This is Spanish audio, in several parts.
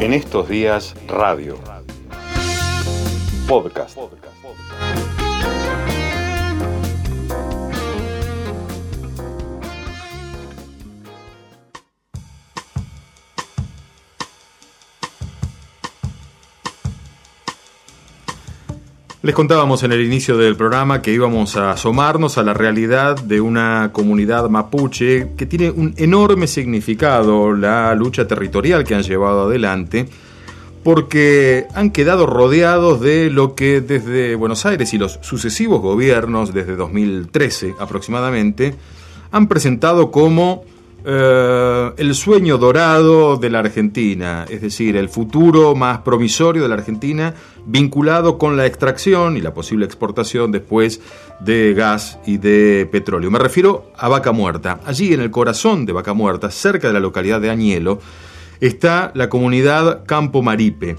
En estos días, radio. Podcast. Les contábamos en el inicio del programa que íbamos a asomarnos a la realidad de una comunidad mapuche que tiene un enorme significado la lucha territorial que han llevado adelante, porque han quedado rodeados de lo que desde Buenos Aires y los sucesivos gobiernos, desde 2013 aproximadamente, han presentado como eh, el sueño dorado de la Argentina, es decir, el futuro más promisorio de la Argentina vinculado con la extracción y la posible exportación después de gas y de petróleo. Me refiero a Vaca Muerta. Allí en el corazón de Vaca Muerta, cerca de la localidad de Añelo, está la comunidad Campo Maripe.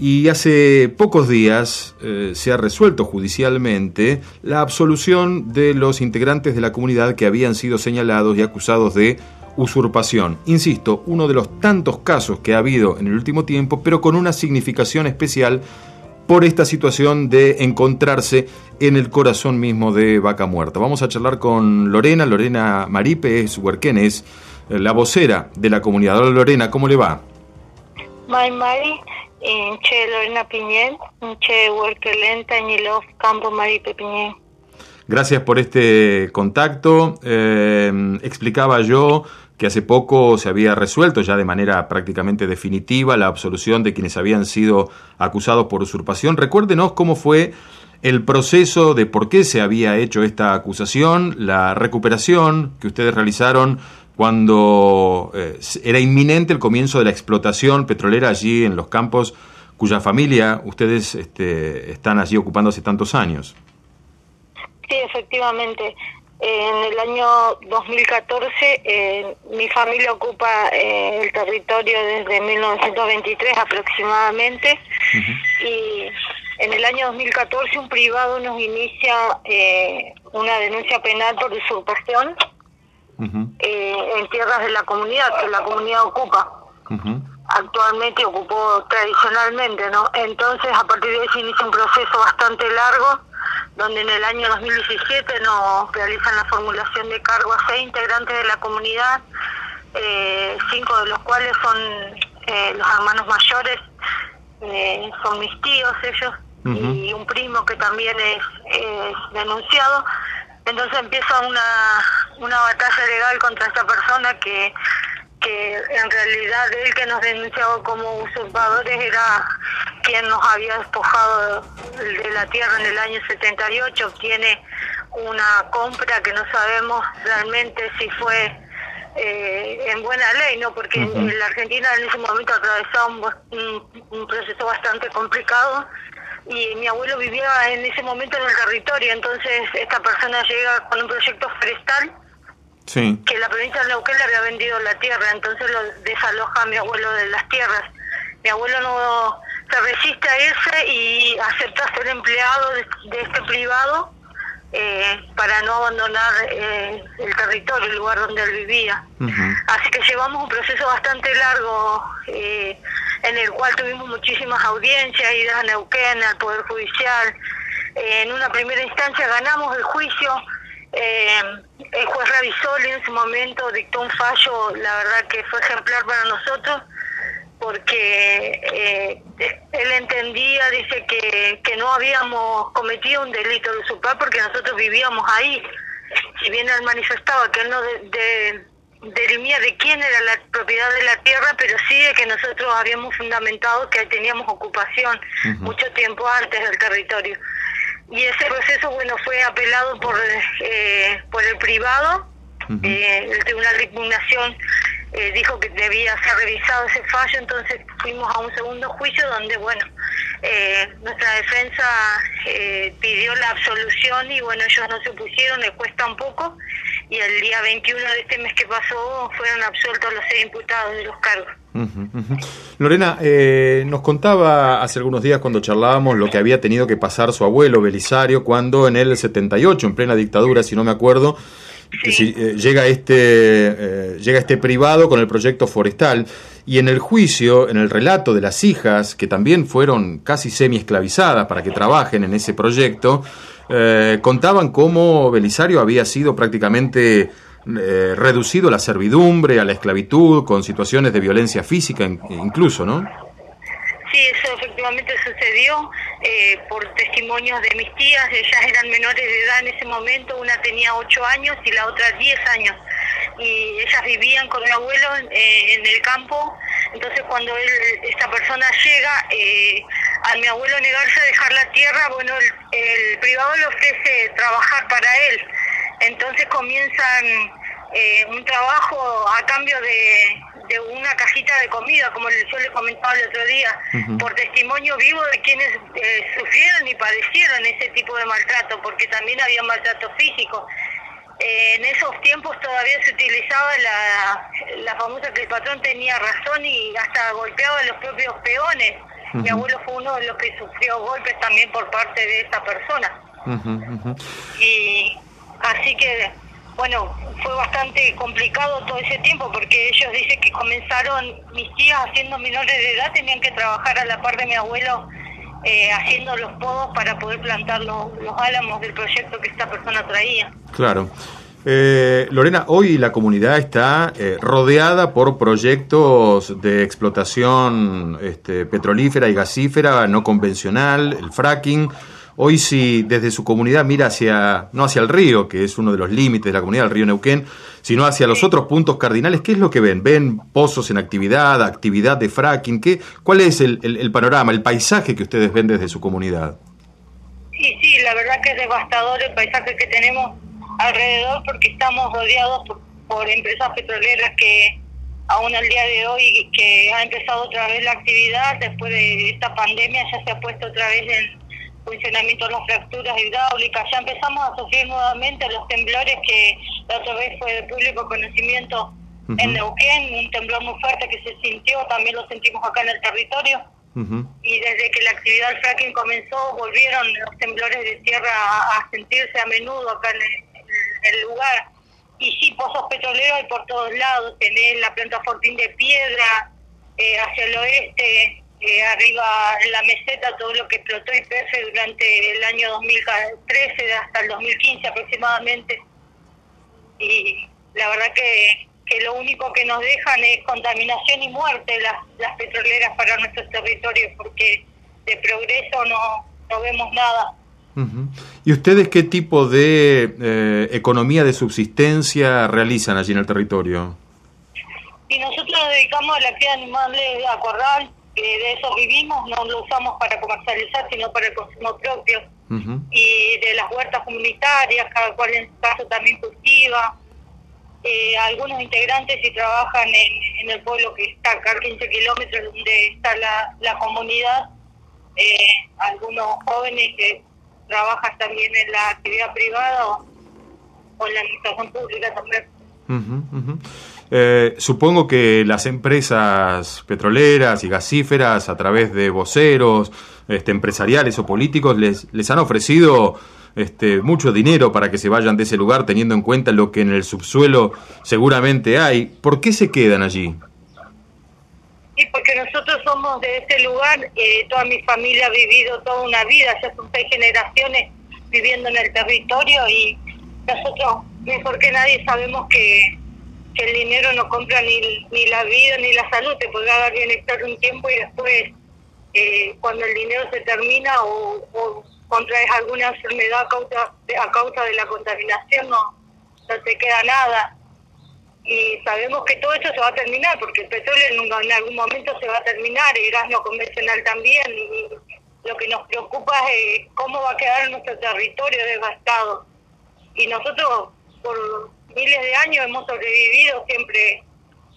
Y hace pocos días eh, se ha resuelto judicialmente la absolución de los integrantes de la comunidad que habían sido señalados y acusados de usurpación. Insisto, uno de los tantos casos que ha habido en el último tiempo, pero con una significación especial por esta situación de encontrarse en el corazón mismo de Vaca Muerta. Vamos a charlar con Lorena, Lorena Maripe es huerquén, eh, la vocera de la comunidad. Hola Lorena, ¿cómo le va? Mari, Che Lorena Piñén, Che Huerquelenta, Campo Maripe Piñén. Gracias por este contacto. Eh, explicaba yo que hace poco se había resuelto ya de manera prácticamente definitiva la absolución de quienes habían sido acusados por usurpación. Recuérdenos cómo fue el proceso de por qué se había hecho esta acusación, la recuperación que ustedes realizaron cuando eh, era inminente el comienzo de la explotación petrolera allí en los campos cuya familia ustedes este, están allí ocupando hace tantos años. Sí, efectivamente. En el año 2014 eh, mi familia ocupa eh, el territorio desde 1923 aproximadamente y en el año 2014 un privado nos inicia eh, una denuncia penal por usurpación en tierras de la comunidad que la comunidad ocupa. Actualmente ocupó tradicionalmente, ¿no? Entonces a partir de ahí se inicia un proceso bastante largo donde en el año 2017 nos realizan la formulación de cargo a seis integrantes de la comunidad, eh, cinco de los cuales son eh, los hermanos mayores, eh, son mis tíos ellos, y un primo que también es, denunciado. Entonces empieza una, una batalla legal contra esta persona que que en realidad él que nos denunciaba como usurpadores era quien nos había despojado de la tierra en el año 78, obtiene una compra que no sabemos realmente si fue eh, en buena ley, ¿no? Porque en la Argentina en ese momento atravesaba un, un, proceso bastante complicado y mi abuelo vivía en ese momento en el territorio, entonces esta persona llega con un proyecto forestal que la provincia de Neuquén le había vendido la tierra, entonces lo desaloja a mi abuelo de las tierras. Mi abuelo no se resiste a irse y acepta ser empleado de, este privado eh, para no abandonar eh, el territorio, el lugar donde él vivía. Así que llevamos un proceso bastante largo eh, en el cual tuvimos muchísimas audiencias, idas a Neuquén, al Poder Judicial. en una primera instancia ganamos el juicio el juez revisó en su momento dictó un fallo, la verdad que fue ejemplar para nosotros, porque él entendía, dice que, que no habíamos cometido un delito de usurpar porque nosotros vivíamos ahí. Si bien él manifestaba que él no de, derimía de quién era la propiedad de la tierra, pero sí de que nosotros habíamos fundamentado que teníamos ocupación mucho tiempo antes del territorio. Y ese proceso bueno fue apelado por eh, por el privado eh, el tribunal de impugnación eh, dijo que debía ser revisado ese fallo entonces fuimos a un segundo juicio donde bueno nuestra defensa pidió la absolución y bueno ellos no se opusieron le cuesta un poco. Y el día 21 de este mes que pasó fueron absueltos los seis imputados de los cargos. Lorena, eh, nos contaba hace algunos días cuando charlábamos lo que había tenido que pasar su abuelo Belisario cuando en el 78, en plena dictadura, si no me acuerdo, Eh, llega, este, eh, llega este privado con el proyecto forestal y en el juicio, en el relato de las hijas, que también fueron casi semi-esclavizadas para que trabajen en ese proyecto, eh, contaban cómo Belisario había sido prácticamente reducido a la servidumbre, a la esclavitud, con situaciones de violencia física incluso, ¿no? Sí, eso efectivamente sucedió eh, por testimonios de mis tías. Ellas eran menores de edad en ese momento, una tenía 8 años y la otra 10 años. Y ellas vivían con mi abuelo eh, en el campo. Entonces cuando él, esta persona llega, eh, a mi abuelo negarse a dejar la tierra, bueno, el, privado le ofrece trabajar para él. Entonces comienzan eh, un trabajo a cambio de, de una cajita de comida, como yo le comentaba el otro día, por testimonio vivo de quienes eh, sufrieron y padecieron ese tipo de maltrato, porque también había maltrato físico. Eh, en esos tiempos todavía se utilizaba la, la famosa que el patrón tenía razón y hasta golpeaba a los propios peones. Mi abuelo fue uno de los que sufrió golpes también por parte de esa persona. Y así que bueno, fue bastante complicado todo ese tiempo porque ellos dicen que comenzaron, mis tías haciendo menores de edad tenían que trabajar a la par de mi abuelo eh, haciendo los podos para poder plantar los, álamos del proyecto que esta persona traía. Claro. Eh, Lorena, hoy la comunidad está eh, rodeada por proyectos de explotación este, petrolífera y gasífera no convencional, el fracking. Hoy si desde su comunidad mira hacia, no hacia el río, que es uno de los límites de la comunidad, el río Neuquén, sino hacia los otros puntos cardinales, ¿qué es lo que ven? ¿Ven pozos en actividad, actividad de fracking? ¿Qué, ¿Cuál es el, panorama, el paisaje que ustedes ven desde su comunidad? Sí, sí, la verdad que es devastador el paisaje que tenemos alrededor porque estamos rodeados por, por empresas petroleras que aún al día de hoy que ha empezado otra vez la actividad después de esta pandemia ya se ha puesto otra vez en funcionamiento de las fracturas hidráulicas. Ya empezamos a sufrir nuevamente los temblores que la otra vez fue de público conocimiento en Neuquén, un temblor muy fuerte que se sintió, también lo sentimos acá en el territorio. Y desde que la actividad del fracking comenzó, volvieron los temblores de tierra a, sentirse a menudo acá en el, lugar. Y sí, pozos petroleros hay por todos lados, tenés la planta Fortín de Piedra, eh, hacia el oeste, eh, arriba en la meseta todo lo que explotó IPF durante el año 2013 hasta el 2015 aproximadamente. Y la verdad que, que lo único que nos dejan es contaminación y muerte las, las petroleras para nuestros territorios porque de progreso no, no vemos nada. ¿Y ustedes qué tipo de eh, economía de subsistencia realizan allí en el territorio? Y nosotros nos dedicamos a la cría de animales a corral, de eso vivimos, no lo usamos para comercializar, sino para el consumo propio. Y de las huertas comunitarias, cada cual en su caso también cultiva. Eh, algunos integrantes y trabajan en, el pueblo que está acá a 15 kilómetros donde está la, la comunidad. Eh, algunos jóvenes que trabajan también en la actividad privada o, en la administración pública también. Eh, supongo que las empresas petroleras y gasíferas, a través de voceros este, empresariales o políticos, les, les han ofrecido este, mucho dinero para que se vayan de ese lugar, teniendo en cuenta lo que en el subsuelo seguramente hay. ¿Por qué se quedan allí? Sí, porque nosotros somos de ese lugar, eh, toda mi familia ha vivido toda una vida, ya son seis generaciones viviendo en el territorio y nosotros, mejor que nadie, sabemos que el dinero no compra ni, ni la vida ni la salud, te podrá dar bienestar un tiempo y después, eh, cuando el dinero se termina o, contraes alguna enfermedad a causa, de, a causa de la contaminación, no, no te queda nada. Y sabemos que todo eso se va a terminar, porque el petróleo en, en algún momento se va a terminar, el gas no convencional también, y lo que nos preocupa es cómo va a quedar nuestro territorio devastado. Y nosotros, por miles de años hemos sobrevivido, siempre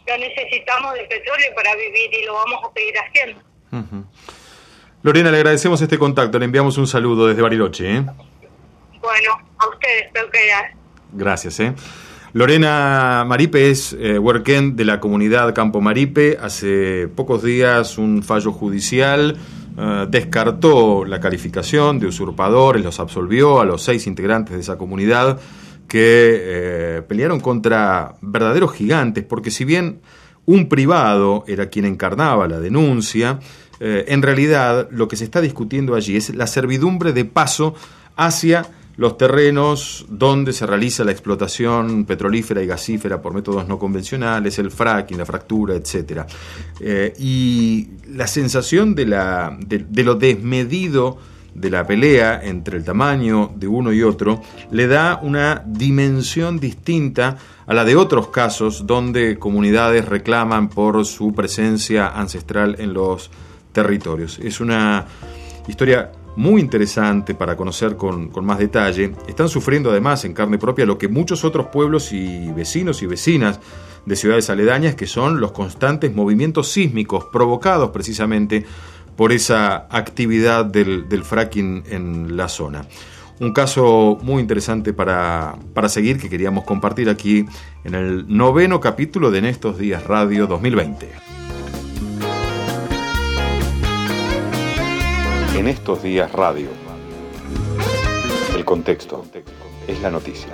lo necesitamos del petróleo para vivir y lo vamos a seguir haciendo. Lorena, le agradecemos este contacto, le enviamos un saludo desde Bariloche. ¿eh? Bueno, a ustedes, espero que Gracias. ¿eh? Lorena Maripe es eh, de la comunidad Campo Maripe. Hace pocos días un fallo judicial eh, descartó la calificación de usurpadores, los absolvió a los seis integrantes de esa comunidad que eh, pelearon contra verdaderos gigantes, porque si bien un privado era quien encarnaba la denuncia, eh, en realidad lo que se está discutiendo allí es la servidumbre de paso hacia los terrenos donde se realiza la explotación petrolífera y gasífera por métodos no convencionales, el fracking, la fractura, etc. Eh, y la sensación de, la, de, lo desmedido de la pelea entre el tamaño de uno y otro le da una dimensión distinta a la de otros casos donde comunidades reclaman por su presencia ancestral en los territorios. Es una historia muy interesante para conocer con, más detalle. Están sufriendo además en carne propia lo que muchos otros pueblos y vecinos y vecinas de ciudades aledañas, que son los constantes movimientos sísmicos provocados precisamente por esa actividad del, fracking en la zona. Un caso muy interesante para, para seguir que queríamos compartir aquí en el noveno capítulo de En estos días Radio 2020. En estos días radio. El contexto es la noticia.